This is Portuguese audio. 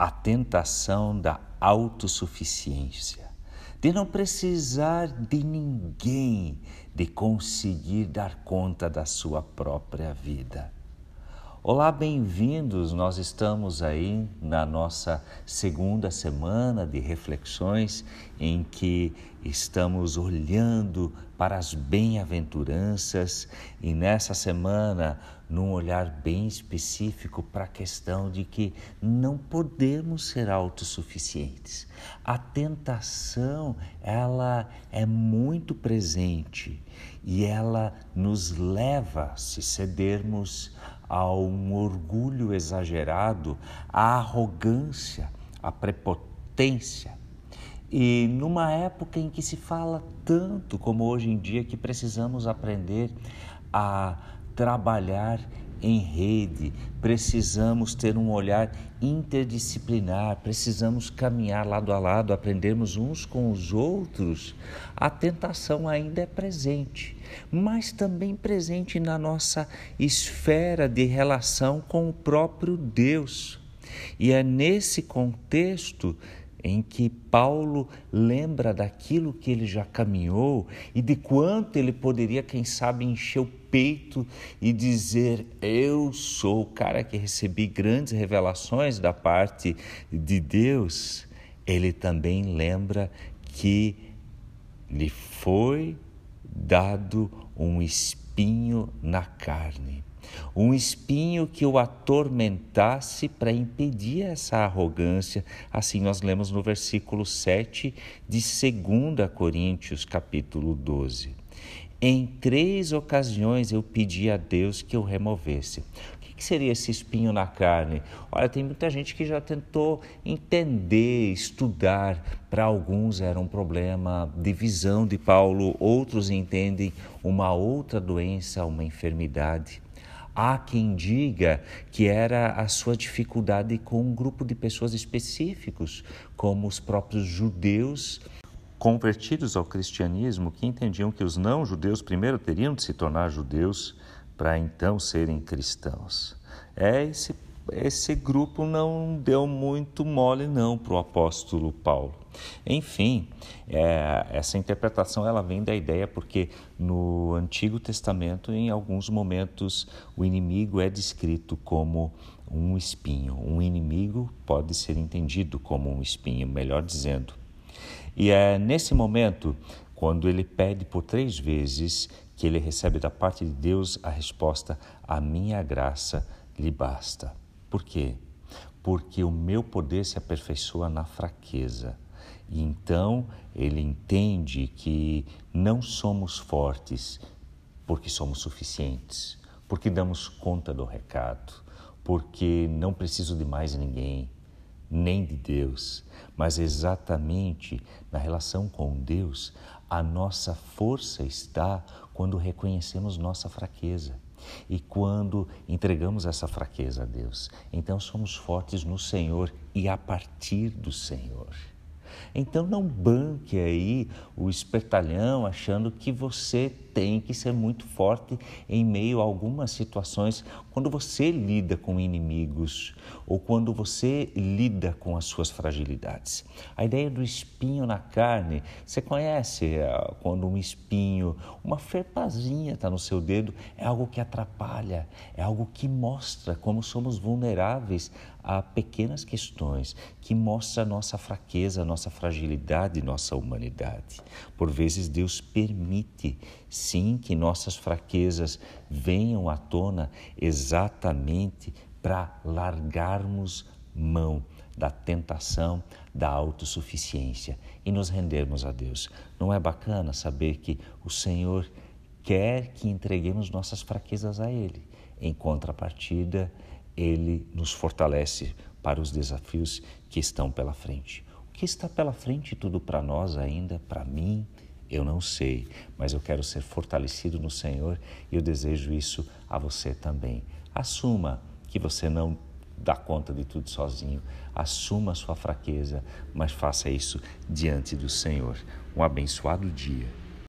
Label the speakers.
Speaker 1: a tentação da autossuficiência, de não precisar de ninguém, de conseguir dar conta da sua própria vida. Olá, bem-vindos. Nós estamos aí na nossa segunda semana de reflexões em que estamos olhando para as bem-aventuranças e nessa semana num olhar bem específico para a questão de que não podemos ser autossuficientes. A tentação, ela é muito presente e ela nos leva, se cedermos a um orgulho exagerado, à arrogância, à prepotência. E numa época em que se fala tanto como hoje em dia que precisamos aprender a trabalhar em rede, precisamos ter um olhar interdisciplinar, precisamos caminhar lado a lado, aprendermos uns com os outros. A tentação ainda é presente, mas também presente na nossa esfera de relação com o próprio Deus. E é nesse contexto em que Paulo lembra daquilo que ele já caminhou e de quanto ele poderia, quem sabe, encher o peito e dizer: Eu sou o cara que recebi grandes revelações da parte de Deus. Ele também lembra que lhe foi dado um espinho na carne um espinho que o atormentasse para impedir essa arrogância. Assim nós lemos no versículo 7 de 2 Coríntios, capítulo 12. Em três ocasiões eu pedi a Deus que eu removesse. Que seria esse espinho na carne? Olha, tem muita gente que já tentou entender, estudar. Para alguns era um problema de visão de Paulo, outros entendem uma outra doença, uma enfermidade. Há quem diga que era a sua dificuldade com um grupo de pessoas específicos, como os próprios judeus convertidos ao cristianismo, que entendiam que os não-judeus primeiro teriam de se tornar judeus para então serem cristãos. É esse esse grupo não deu muito mole não para o apóstolo Paulo. Enfim, é, essa interpretação ela vem da ideia porque no Antigo Testamento, em alguns momentos, o inimigo é descrito como um espinho. Um inimigo pode ser entendido como um espinho, melhor dizendo. E é nesse momento, quando ele pede por três vezes, que ele recebe da parte de Deus a resposta: A minha graça lhe basta. Por quê? Porque o meu poder se aperfeiçoa na fraqueza. E então ele entende que não somos fortes porque somos suficientes, porque damos conta do recado, porque não preciso de mais ninguém, nem de Deus, mas exatamente na relação com Deus, a nossa força está quando reconhecemos nossa fraqueza. E quando entregamos essa fraqueza a Deus, então somos fortes no Senhor e a partir do Senhor. Então não banque aí o espertalhão achando que você tem que ser muito forte em meio a algumas situações quando você lida com inimigos ou quando você lida com as suas fragilidades. A ideia do espinho na carne, você conhece eh, quando um espinho, uma ferpazinha está no seu dedo, é algo que atrapalha, é algo que mostra como somos vulneráveis a pequenas questões, que mostra nossa fraqueza, nossa fragilidade, nossa humanidade. Por vezes Deus permite Sim, que nossas fraquezas venham à tona exatamente para largarmos mão da tentação da autossuficiência e nos rendermos a Deus. Não é bacana saber que o Senhor quer que entreguemos nossas fraquezas a Ele. Em contrapartida, Ele nos fortalece para os desafios que estão pela frente. O que está pela frente tudo para nós ainda, para mim, eu não sei, mas eu quero ser fortalecido no Senhor e eu desejo isso a você também. Assuma que você não dá conta de tudo sozinho, assuma a sua fraqueza, mas faça isso diante do Senhor. Um abençoado dia.